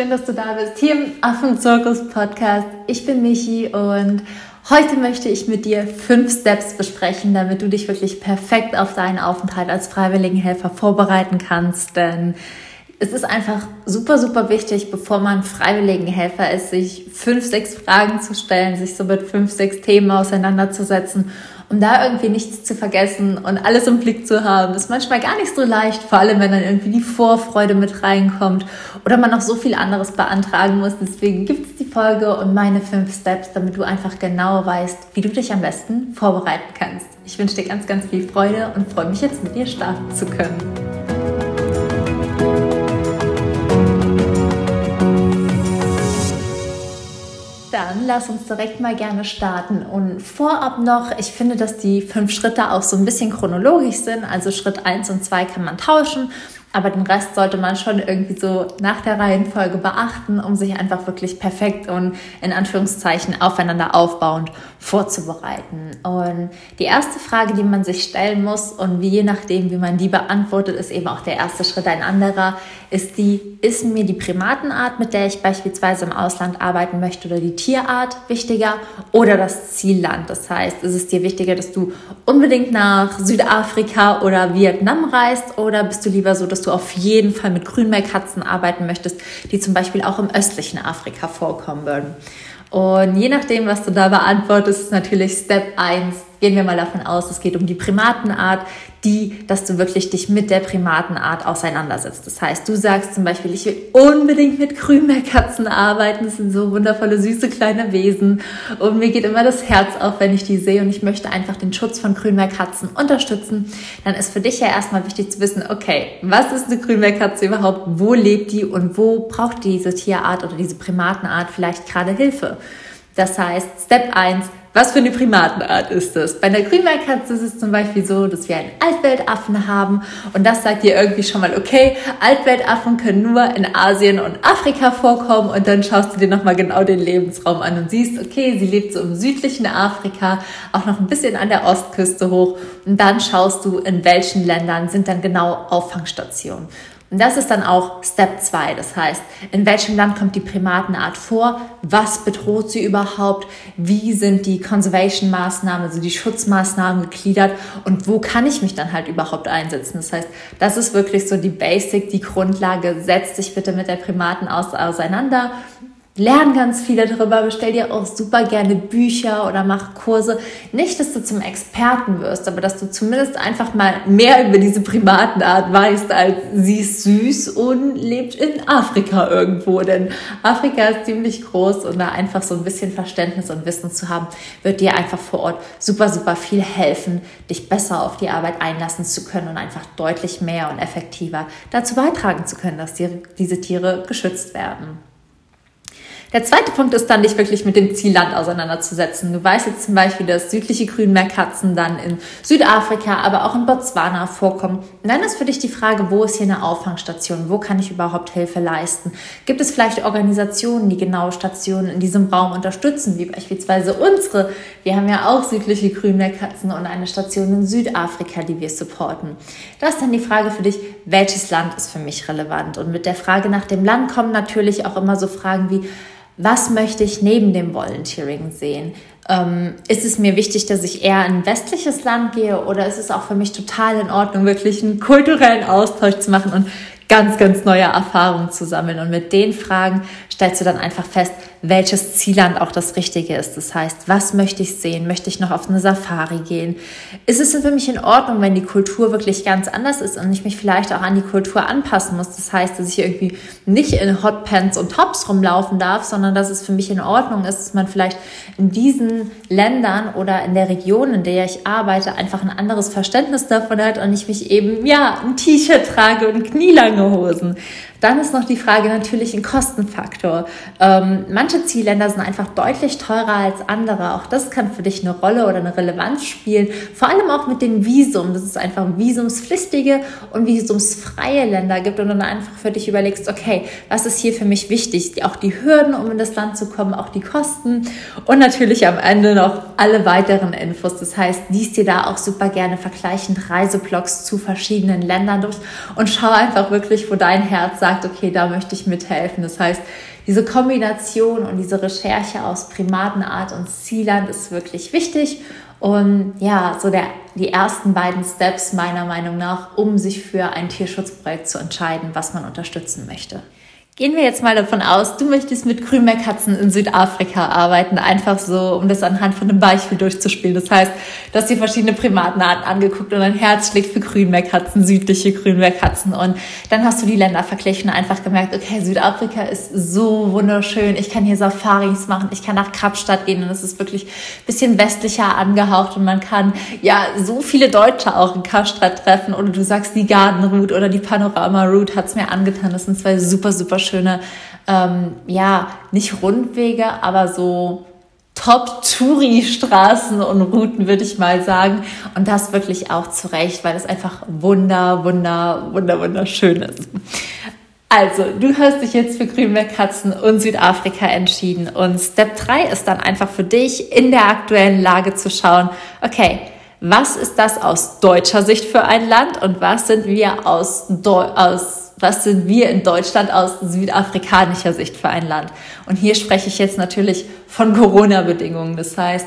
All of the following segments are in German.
schön, dass du da bist, hier im Affenzirkus Podcast. Ich bin Michi und heute möchte ich mit dir fünf Steps besprechen, damit du dich wirklich perfekt auf deinen Aufenthalt als Freiwilligenhelfer vorbereiten kannst. Denn es ist einfach super, super wichtig, bevor man Freiwilligenhelfer ist, sich fünf, sechs Fragen zu stellen, sich so mit fünf, sechs Themen auseinanderzusetzen um da irgendwie nichts zu vergessen und alles im Blick zu haben, ist manchmal gar nicht so leicht, vor allem wenn dann irgendwie die Vorfreude mit reinkommt oder man noch so viel anderes beantragen muss. Deswegen gibt es die Folge und meine fünf Steps, damit du einfach genau weißt, wie du dich am besten vorbereiten kannst. Ich wünsche dir ganz, ganz viel Freude und freue mich jetzt mit dir starten zu können. Dann lass uns direkt mal gerne starten. Und vorab noch, ich finde, dass die fünf Schritte auch so ein bisschen chronologisch sind. Also Schritt 1 und 2 kann man tauschen. Aber den Rest sollte man schon irgendwie so nach der Reihenfolge beachten, um sich einfach wirklich perfekt und in Anführungszeichen aufeinander aufbauend vorzubereiten. Und die erste Frage, die man sich stellen muss und wie je nachdem, wie man die beantwortet, ist eben auch der erste Schritt ein anderer, ist die, ist mir die Primatenart, mit der ich beispielsweise im Ausland arbeiten möchte oder die Tierart wichtiger oder das Zielland? Das heißt, ist es dir wichtiger, dass du unbedingt nach Südafrika oder Vietnam reist oder bist du lieber so, dass du auf jeden Fall mit Grünmeerkatzen arbeiten möchtest, die zum Beispiel auch im östlichen Afrika vorkommen würden? Und je nachdem, was du da beantwortest, ist natürlich Step 1 gehen wir mal davon aus, es geht um die Primatenart, die, dass du wirklich dich mit der Primatenart auseinandersetzt. Das heißt, du sagst zum Beispiel, ich will unbedingt mit Grünmeerkatzen arbeiten. Das sind so wundervolle, süße kleine Wesen. Und mir geht immer das Herz auf, wenn ich die sehe. Und ich möchte einfach den Schutz von Grünmeerkatzen unterstützen. Dann ist für dich ja erstmal wichtig zu wissen, okay, was ist eine Grünmeerkatze überhaupt? Wo lebt die? Und wo braucht diese Tierart oder diese Primatenart vielleicht gerade Hilfe? Das heißt, Step 1, was für eine Primatenart ist das? Bei einer Grünwaldkatze ist es zum Beispiel so, dass wir einen Altweltaffen haben und das sagt dir irgendwie schon mal, okay, Altweltaffen können nur in Asien und Afrika vorkommen und dann schaust du dir nochmal genau den Lebensraum an und siehst, okay, sie lebt so im südlichen Afrika, auch noch ein bisschen an der Ostküste hoch und dann schaust du, in welchen Ländern sind dann genau Auffangstationen. Und das ist dann auch Step 2. Das heißt, in welchem Land kommt die Primatenart vor? Was bedroht sie überhaupt? Wie sind die Conservation-Maßnahmen, also die Schutzmaßnahmen gegliedert? Und wo kann ich mich dann halt überhaupt einsetzen? Das heißt, das ist wirklich so die Basic, die Grundlage. Setz dich bitte mit der Primaten auseinander Lern ganz viel darüber, bestell dir auch super gerne Bücher oder mach Kurse. Nicht, dass du zum Experten wirst, aber dass du zumindest einfach mal mehr über diese Primatenart weißt, als sie ist süß und lebt in Afrika irgendwo. Denn Afrika ist ziemlich groß und da einfach so ein bisschen Verständnis und Wissen zu haben, wird dir einfach vor Ort super, super viel helfen, dich besser auf die Arbeit einlassen zu können und einfach deutlich mehr und effektiver dazu beitragen zu können, dass die, diese Tiere geschützt werden. Der zweite Punkt ist dann, dich wirklich mit dem Zielland auseinanderzusetzen. Du weißt jetzt zum Beispiel, dass südliche Grünmeerkatzen dann in Südafrika, aber auch in Botswana vorkommen. Und dann ist für dich die Frage, wo ist hier eine Auffangstation? Wo kann ich überhaupt Hilfe leisten? Gibt es vielleicht Organisationen, die genau Stationen in diesem Raum unterstützen, wie beispielsweise unsere? Wir haben ja auch südliche Grünmeerkatzen und eine Station in Südafrika, die wir supporten. Da ist dann die Frage für dich, welches Land ist für mich relevant? Und mit der Frage nach dem Land kommen natürlich auch immer so Fragen wie, was möchte ich neben dem Volunteering sehen? Ähm, ist es mir wichtig, dass ich eher in ein westliches Land gehe oder ist es auch für mich total in Ordnung, wirklich einen kulturellen Austausch zu machen und ganz, ganz neue Erfahrungen zu sammeln. Und mit den Fragen stellst du dann einfach fest, welches Zielland auch das Richtige ist. Das heißt, was möchte ich sehen? Möchte ich noch auf eine Safari gehen? Ist es für mich in Ordnung, wenn die Kultur wirklich ganz anders ist und ich mich vielleicht auch an die Kultur anpassen muss? Das heißt, dass ich irgendwie nicht in Hotpants und Tops rumlaufen darf, sondern dass es für mich in Ordnung ist, dass man vielleicht in diesen Ländern oder in der Region, in der ich arbeite, einfach ein anderes Verständnis davon hat und ich mich eben, ja, ein T-Shirt trage und knielange Hosen. Dann ist noch die Frage natürlich ein Kostenfaktor. Ähm, manche Zielländer sind einfach deutlich teurer als andere. Auch das kann für dich eine Rolle oder eine Relevanz spielen. Vor allem auch mit dem Visum, dass es einfach visumspflichtige und visumsfreie Länder gibt und dann einfach für dich überlegst, okay, was ist hier für mich wichtig? Auch die Hürden, um in das Land zu kommen, auch die Kosten und natürlich am Ende noch alle weiteren Infos. Das heißt, liest dir da auch super gerne vergleichend Reiseblogs zu verschiedenen Ländern durch und schau einfach wirklich wo dein Herz sagt, okay, da möchte ich mithelfen. Das heißt, diese Kombination und diese Recherche aus Primatenart und Zielland ist wirklich wichtig. Und ja, so der, die ersten beiden Steps meiner Meinung nach, um sich für ein Tierschutzprojekt zu entscheiden, was man unterstützen möchte. Gehen wir jetzt mal davon aus, du möchtest mit Grünmeerkatzen in Südafrika arbeiten, einfach so, um das anhand von einem Beispiel durchzuspielen. Das heißt, du hast dir verschiedene Primatenarten angeguckt und dein Herz schlägt für Grünmeerkatzen, südliche Grünmeerkatzen. Und dann hast du die Länder verglichen und einfach gemerkt, okay, Südafrika ist so wunderschön. Ich kann hier Safaris machen, ich kann nach Kapstadt gehen und es ist wirklich ein bisschen westlicher angehaucht und man kann ja so viele Deutsche auch in Kapstadt treffen. Oder du sagst, die Garden Route oder die Panorama Route hat's mir angetan. Das sind zwei super, super schöne, ähm, ja, nicht Rundwege, aber so Top-Touri-Straßen und Routen, würde ich mal sagen. Und das wirklich auch zu Recht, weil es einfach wunder, wunder, wunder, wunderschön ist. Also, du hast dich jetzt für Grünmeerkatzen und Südafrika entschieden. Und Step 3 ist dann einfach für dich in der aktuellen Lage zu schauen, okay, was ist das aus deutscher Sicht für ein Land und was sind wir aus, Deu aus was sind wir in Deutschland aus südafrikanischer Sicht für ein Land? Und hier spreche ich jetzt natürlich von Corona-Bedingungen. Das heißt,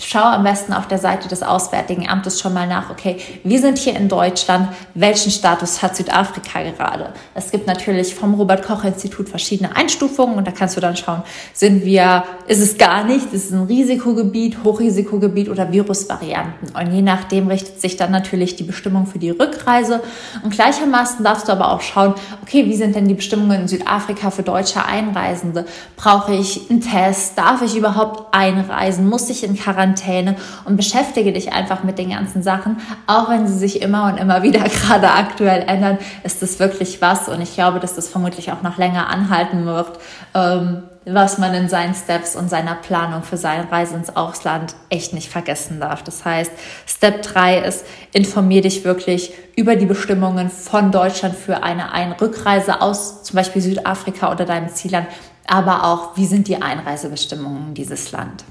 schau am besten auf der Seite des Auswärtigen Amtes schon mal nach, okay, wir sind hier in Deutschland, welchen Status hat Südafrika gerade? Es gibt natürlich vom Robert Koch Institut verschiedene Einstufungen und da kannst du dann schauen, sind wir, ist es gar nicht, ist es ein Risikogebiet, Hochrisikogebiet oder Virusvarianten? Und je nachdem richtet sich dann natürlich die Bestimmung für die Rückreise und gleichermaßen darfst du aber auch schauen, okay, wie sind denn die Bestimmungen in Südafrika für deutsche Einreisende? Brauche ich einen Test? Darf ich überhaupt einreisen? Muss ich in Quarantäne Quarantäne und beschäftige dich einfach mit den ganzen Sachen. Auch wenn sie sich immer und immer wieder gerade aktuell ändern, ist das wirklich was. Und ich glaube, dass das vermutlich auch noch länger anhalten wird. Ähm, was man in seinen Steps und seiner Planung für seine Reise ins Ausland echt nicht vergessen darf. Das heißt, Step 3 ist, informier dich wirklich über die Bestimmungen von Deutschland für eine Einrückreise aus zum Beispiel Südafrika oder deinem Zielland, aber auch, wie sind die Einreisebestimmungen in dieses Land.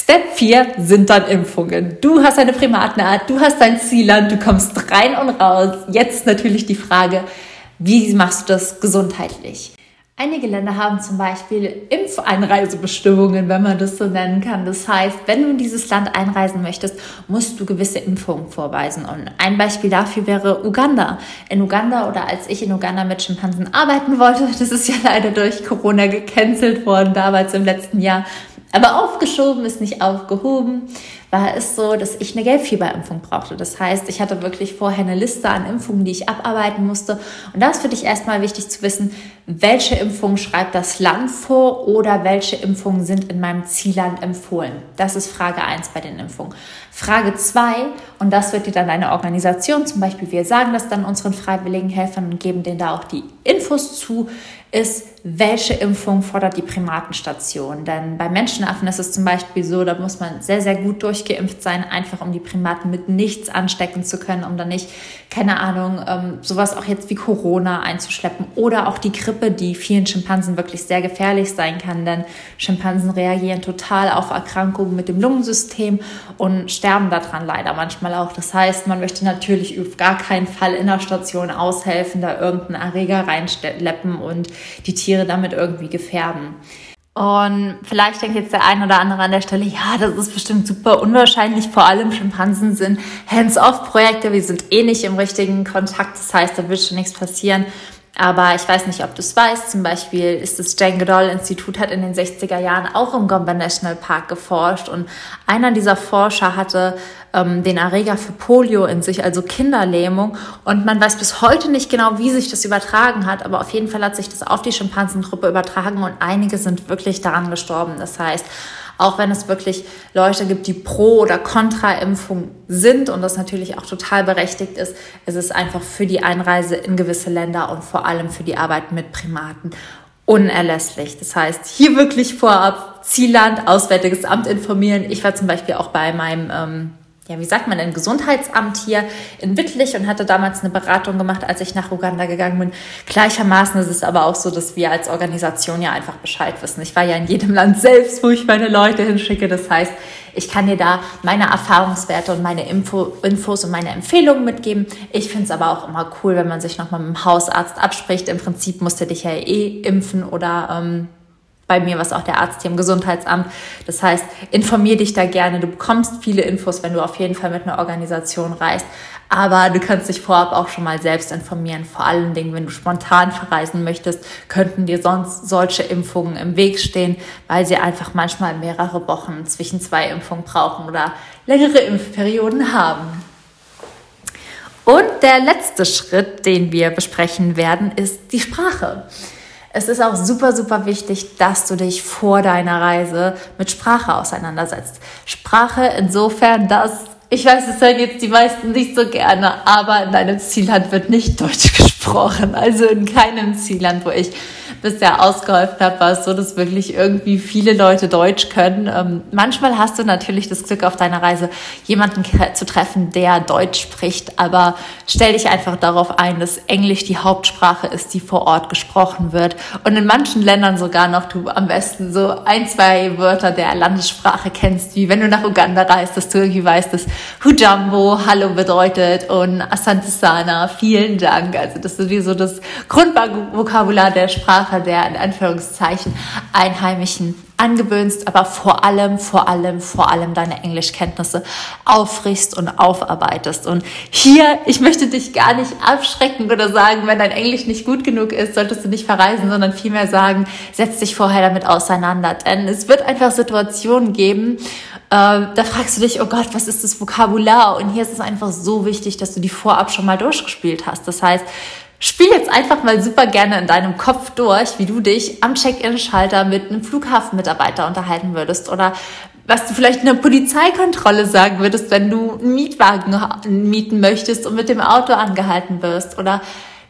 Step 4 sind dann Impfungen. Du hast eine Primatenart, du hast dein Zielland, du kommst rein und raus. Jetzt natürlich die Frage, wie machst du das gesundheitlich? Einige Länder haben zum Beispiel Impfeinreisebestimmungen, wenn man das so nennen kann. Das heißt, wenn du in dieses Land einreisen möchtest, musst du gewisse Impfungen vorweisen. Und ein Beispiel dafür wäre Uganda. In Uganda oder als ich in Uganda mit Schimpansen arbeiten wollte, das ist ja leider durch Corona gecancelt worden, damals im letzten Jahr, aber aufgeschoben ist nicht aufgehoben, war es so, dass ich eine Gelbfieberimpfung brauchte. Das heißt, ich hatte wirklich vorher eine Liste an Impfungen, die ich abarbeiten musste. Und da ist für dich erstmal wichtig zu wissen, welche Impfungen schreibt das Land vor oder welche Impfungen sind in meinem Zielland empfohlen. Das ist Frage eins bei den Impfungen. Frage zwei und das wird dir dann eine Organisation, zum Beispiel wir sagen das dann unseren freiwilligen Helfern und geben denen da auch die Infos zu, ist, welche Impfung fordert die Primatenstation? Denn bei Menschenaffen ist es zum Beispiel so, da muss man sehr, sehr gut durchgeimpft sein, einfach um die Primaten mit nichts anstecken zu können, um dann nicht, keine Ahnung, ähm, sowas auch jetzt wie Corona einzuschleppen oder auch die Grippe, die vielen Schimpansen wirklich sehr gefährlich sein kann, denn Schimpansen reagieren total auf Erkrankungen mit dem Lungensystem und sterben daran leider manchmal auch. Das heißt, man möchte natürlich auf gar keinen Fall in der Station aushelfen, da irgendeinen Erreger reinschleppen und die Tiere damit irgendwie gefährden. Und vielleicht denkt jetzt der ein oder andere an der Stelle, ja, das ist bestimmt super unwahrscheinlich. Vor allem Schimpansen sind Hands-off-Projekte. Wir sind eh nicht im richtigen Kontakt. Das heißt, da wird schon nichts passieren. Aber ich weiß nicht, ob du es weißt. Zum Beispiel ist das Jane Goodall Institut hat in den 60er Jahren auch im Gombe National Park geforscht und einer dieser Forscher hatte ähm, den Erreger für Polio in sich, also Kinderlähmung. Und man weiß bis heute nicht genau, wie sich das übertragen hat, aber auf jeden Fall hat sich das auf die Schimpansengruppe übertragen und einige sind wirklich daran gestorben. Das heißt, auch wenn es wirklich Leute gibt, die pro oder kontra Impfung sind und das natürlich auch total berechtigt ist, ist es einfach für die Einreise in gewisse Länder und vor allem für die Arbeit mit Primaten unerlässlich. Das heißt, hier wirklich vorab Zielland, Auswärtiges Amt informieren. Ich war zum Beispiel auch bei meinem ähm, ja, wie sagt man denn, Gesundheitsamt hier in Wittlich und hatte damals eine Beratung gemacht, als ich nach Uganda gegangen bin. Gleichermaßen ist es aber auch so, dass wir als Organisation ja einfach Bescheid wissen. Ich war ja in jedem Land selbst, wo ich meine Leute hinschicke. Das heißt, ich kann dir da meine Erfahrungswerte und meine Info, Infos und meine Empfehlungen mitgeben. Ich finde es aber auch immer cool, wenn man sich nochmal mit dem Hausarzt abspricht. Im Prinzip musste dich ja eh impfen oder ähm, bei mir was auch der Arzt hier im Gesundheitsamt. Das heißt, informier dich da gerne. Du bekommst viele Infos, wenn du auf jeden Fall mit einer Organisation reist. Aber du kannst dich vorab auch schon mal selbst informieren. Vor allen Dingen, wenn du spontan verreisen möchtest, könnten dir sonst solche Impfungen im Weg stehen, weil sie einfach manchmal mehrere Wochen zwischen zwei Impfungen brauchen oder längere Impfperioden haben. Und der letzte Schritt, den wir besprechen werden, ist die Sprache. Es ist auch super, super wichtig, dass du dich vor deiner Reise mit Sprache auseinandersetzt. Sprache insofern, dass ich weiß, es hören jetzt die meisten nicht so gerne, aber in deinem Zielland wird nicht Deutsch gesprochen. Also in keinem Zielland, wo ich bisher ausgeholfen habe, war es so, dass wirklich irgendwie viele Leute Deutsch können. Ähm, manchmal hast du natürlich das Glück auf deiner Reise, jemanden zu treffen, der Deutsch spricht, aber stell dich einfach darauf ein, dass Englisch die Hauptsprache ist, die vor Ort gesprochen wird. Und in manchen Ländern sogar noch du am besten so ein, zwei Wörter der Landessprache kennst, wie wenn du nach Uganda reist, dass du irgendwie weißt, dass Hujambo Hallo bedeutet und Asante Sana, vielen Dank. Also das ist wie so das Grundvokabular der Sprache der in Anführungszeichen Einheimischen angewöhnst, aber vor allem, vor allem, vor allem deine Englischkenntnisse aufrichst und aufarbeitest. Und hier, ich möchte dich gar nicht abschrecken oder sagen, wenn dein Englisch nicht gut genug ist, solltest du nicht verreisen, sondern vielmehr sagen, setz dich vorher damit auseinander. Denn es wird einfach Situationen geben, äh, da fragst du dich, oh Gott, was ist das Vokabular? Und hier ist es einfach so wichtig, dass du die vorab schon mal durchgespielt hast. Das heißt, Spiel jetzt einfach mal super gerne in deinem Kopf durch, wie du dich am Check-in-Schalter mit einem Flughafenmitarbeiter unterhalten würdest oder was du vielleicht in der Polizeikontrolle sagen würdest, wenn du einen Mietwagen mieten möchtest und mit dem Auto angehalten wirst oder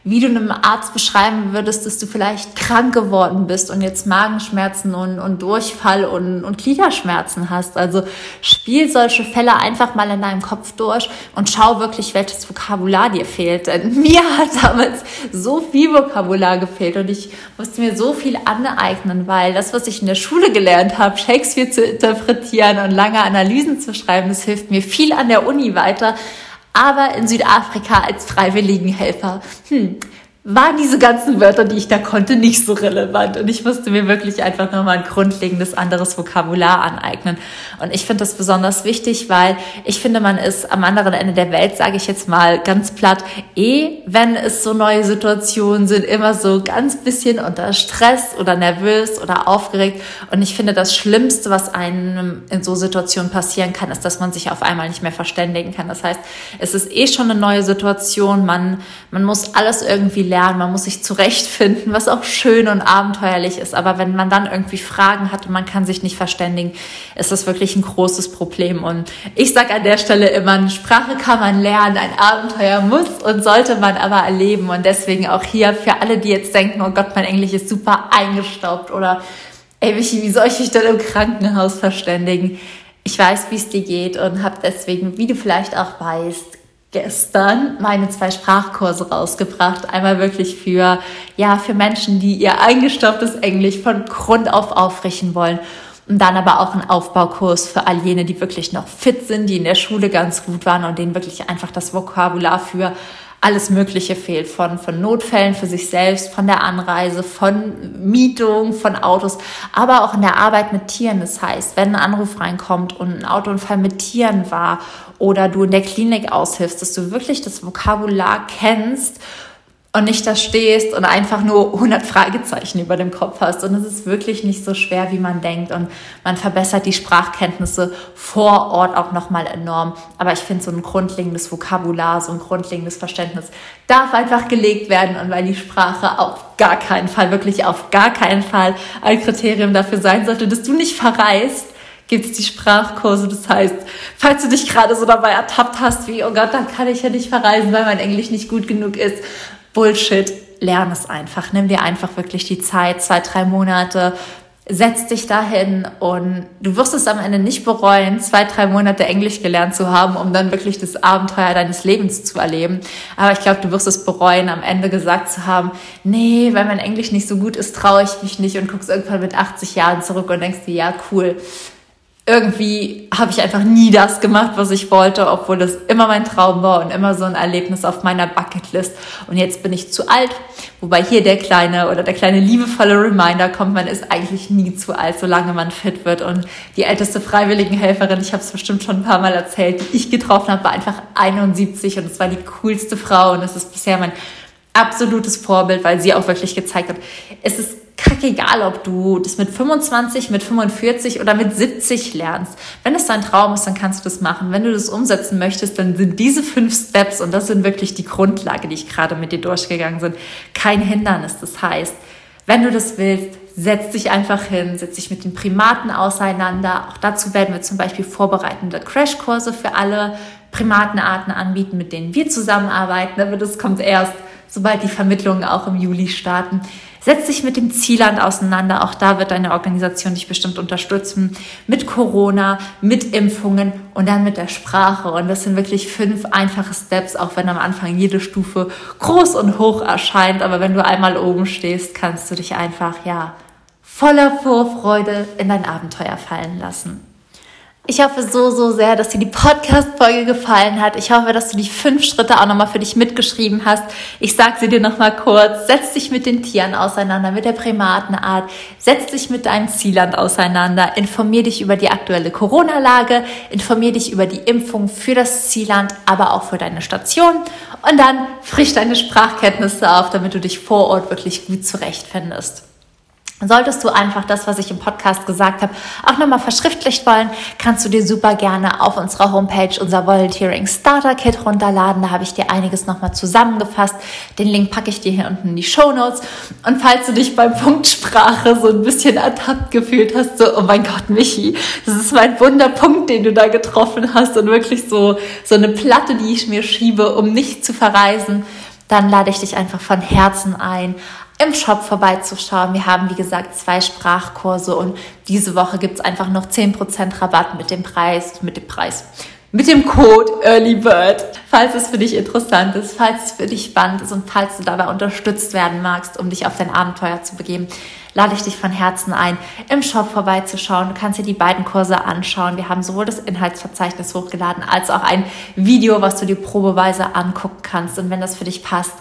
wie du einem Arzt beschreiben würdest, dass du vielleicht krank geworden bist und jetzt Magenschmerzen und, und Durchfall und, und Gliederschmerzen hast. Also spiel solche Fälle einfach mal in deinem Kopf durch und schau wirklich, welches Vokabular dir fehlt. Denn mir hat damals so viel Vokabular gefehlt und ich musste mir so viel aneignen, weil das, was ich in der Schule gelernt habe, Shakespeare zu interpretieren und lange Analysen zu schreiben, das hilft mir viel an der Uni weiter aber in Südafrika als Freiwilligenhelfer. Hm, waren diese ganzen Wörter, die ich da konnte, nicht so relevant. Und ich musste mir wirklich einfach nochmal ein grundlegendes anderes Vokabular aneignen. Und ich finde das besonders wichtig, weil ich finde, man ist am anderen Ende der Welt, sage ich jetzt mal ganz platt, eh, wenn es so neue Situationen sind, immer so ganz bisschen unter Stress oder nervös oder aufgeregt. Und ich finde, das Schlimmste, was einem in so Situationen passieren kann, ist, dass man sich auf einmal nicht mehr verständigen kann. Das heißt, es ist eh schon eine neue Situation. Man, man muss alles irgendwie lernen, man muss sich zurechtfinden, was auch schön und abenteuerlich ist. Aber wenn man dann irgendwie Fragen hat und man kann sich nicht verständigen, ist das wirklich ein großes Problem. Und ich sage an der Stelle immer, eine Sprache kann man lernen, ein Abenteuer muss und sollte man aber erleben. Und deswegen auch hier für alle, die jetzt denken, oh Gott, mein Englisch ist super eingestaubt oder ey, Michi, wie soll ich mich denn im Krankenhaus verständigen? Ich weiß, wie es dir geht und habe deswegen, wie du vielleicht auch weißt, gestern meine zwei Sprachkurse rausgebracht. Einmal wirklich für, ja, für Menschen, die ihr eingestopptes Englisch von Grund auf auffrischen wollen. Und dann aber auch ein Aufbaukurs für all jene, die wirklich noch fit sind, die in der Schule ganz gut waren und denen wirklich einfach das Vokabular für alles Mögliche fehlt. Von, von Notfällen für sich selbst, von der Anreise, von Mietung, von Autos, aber auch in der Arbeit mit Tieren. Das heißt, wenn ein Anruf reinkommt und ein Autounfall mit Tieren war oder du in der Klinik aushilfst, dass du wirklich das Vokabular kennst und nicht da stehst und einfach nur 100 Fragezeichen über dem Kopf hast. Und es ist wirklich nicht so schwer, wie man denkt. Und man verbessert die Sprachkenntnisse vor Ort auch nochmal enorm. Aber ich finde, so ein grundlegendes Vokabular, so ein grundlegendes Verständnis darf einfach gelegt werden. Und weil die Sprache auf gar keinen Fall, wirklich auf gar keinen Fall ein Kriterium dafür sein sollte, dass du nicht verreist, gibt es die Sprachkurse. Das heißt, falls du dich gerade so dabei ertappt hast, wie, oh Gott, dann kann ich ja nicht verreisen, weil mein Englisch nicht gut genug ist, Bullshit, lern es einfach. Nimm dir einfach wirklich die Zeit, zwei, drei Monate. setz dich dahin und du wirst es am Ende nicht bereuen, zwei, drei Monate Englisch gelernt zu haben, um dann wirklich das Abenteuer deines Lebens zu erleben. Aber ich glaube, du wirst es bereuen, am Ende gesagt zu haben, nee, weil mein Englisch nicht so gut ist, traue ich mich nicht und guckst irgendwann mit 80 Jahren zurück und denkst dir, ja, cool irgendwie habe ich einfach nie das gemacht, was ich wollte, obwohl das immer mein Traum war und immer so ein Erlebnis auf meiner Bucketlist. Und jetzt bin ich zu alt, wobei hier der kleine oder der kleine liebevolle Reminder kommt, man ist eigentlich nie zu alt, solange man fit wird. Und die älteste Freiwilligenhelferin, ich habe es bestimmt schon ein paar Mal erzählt, die ich getroffen habe, war einfach 71 und es war die coolste Frau und es ist bisher mein absolutes Vorbild, weil sie auch wirklich gezeigt hat, es ist kackegal, ob du das mit 25, mit 45 oder mit 70 lernst. Wenn es dein Traum ist, dann kannst du das machen. Wenn du das umsetzen möchtest, dann sind diese fünf Steps, und das sind wirklich die Grundlage, die ich gerade mit dir durchgegangen bin, kein Hindernis. Das heißt, wenn du das willst, setz dich einfach hin, setz dich mit den Primaten auseinander. Auch dazu werden wir zum Beispiel vorbereitende Crashkurse für alle Primatenarten anbieten, mit denen wir zusammenarbeiten. Aber das kommt erst, sobald die Vermittlungen auch im Juli starten. Setz dich mit dem Zielland auseinander. Auch da wird deine Organisation dich bestimmt unterstützen. Mit Corona, mit Impfungen und dann mit der Sprache. Und das sind wirklich fünf einfache Steps, auch wenn am Anfang jede Stufe groß und hoch erscheint. Aber wenn du einmal oben stehst, kannst du dich einfach, ja, voller Vorfreude in dein Abenteuer fallen lassen. Ich hoffe so, so sehr, dass dir die Podcast-Folge gefallen hat. Ich hoffe, dass du die fünf Schritte auch nochmal für dich mitgeschrieben hast. Ich sage sie dir nochmal kurz. Setz dich mit den Tieren auseinander, mit der Primatenart. Setz dich mit deinem Zielland auseinander. Informier dich über die aktuelle Corona-Lage. Informier dich über die Impfung für das Zielland, aber auch für deine Station. Und dann frisch deine Sprachkenntnisse auf, damit du dich vor Ort wirklich gut zurechtfindest. Solltest du einfach das, was ich im Podcast gesagt habe, auch nochmal verschriftlicht wollen, kannst du dir super gerne auf unserer Homepage unser Volunteering Starter Kit runterladen. Da habe ich dir einiges nochmal zusammengefasst. Den Link packe ich dir hier unten in die Show Notes. Und falls du dich beim Punkt Sprache so ein bisschen ertappt gefühlt hast, so, oh mein Gott, Michi, das ist mein Wunderpunkt, den du da getroffen hast und wirklich so, so eine Platte, die ich mir schiebe, um nicht zu verreisen, dann lade ich dich einfach von Herzen ein, im Shop vorbeizuschauen. Wir haben, wie gesagt, zwei Sprachkurse und diese Woche gibt's einfach noch 10% Rabatt mit dem Preis, mit dem Preis, mit dem Code EarlyBird. Falls es für dich interessant ist, falls es für dich spannend ist und falls du dabei unterstützt werden magst, um dich auf dein Abenteuer zu begeben, lade ich dich von Herzen ein, im Shop vorbeizuschauen. Du kannst dir die beiden Kurse anschauen. Wir haben sowohl das Inhaltsverzeichnis hochgeladen als auch ein Video, was du dir probeweise angucken kannst. Und wenn das für dich passt,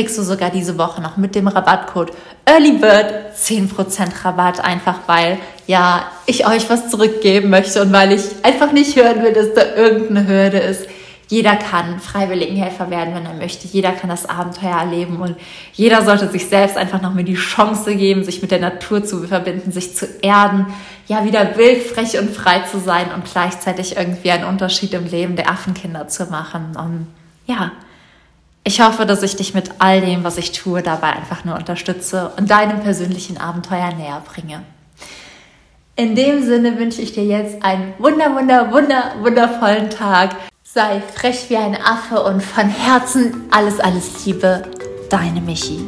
kriegst du sogar diese Woche noch mit dem Rabattcode EarlyBird 10% Rabatt, einfach weil ja ich euch was zurückgeben möchte und weil ich einfach nicht hören will, dass da irgendeine Hürde ist. Jeder kann Freiwilligenhelfer werden, wenn er möchte. Jeder kann das Abenteuer erleben und jeder sollte sich selbst einfach noch mal die Chance geben, sich mit der Natur zu verbinden, sich zu erden, ja wieder wild, frech und frei zu sein und gleichzeitig irgendwie einen Unterschied im Leben der Affenkinder zu machen. Und ja, ich hoffe, dass ich dich mit all dem, was ich tue, dabei einfach nur unterstütze und deinem persönlichen Abenteuer näher bringe. In dem Sinne wünsche ich dir jetzt einen wunder, wunder, wunder, wundervollen Tag. Sei frech wie ein Affe und von Herzen alles, alles Liebe, deine Michi.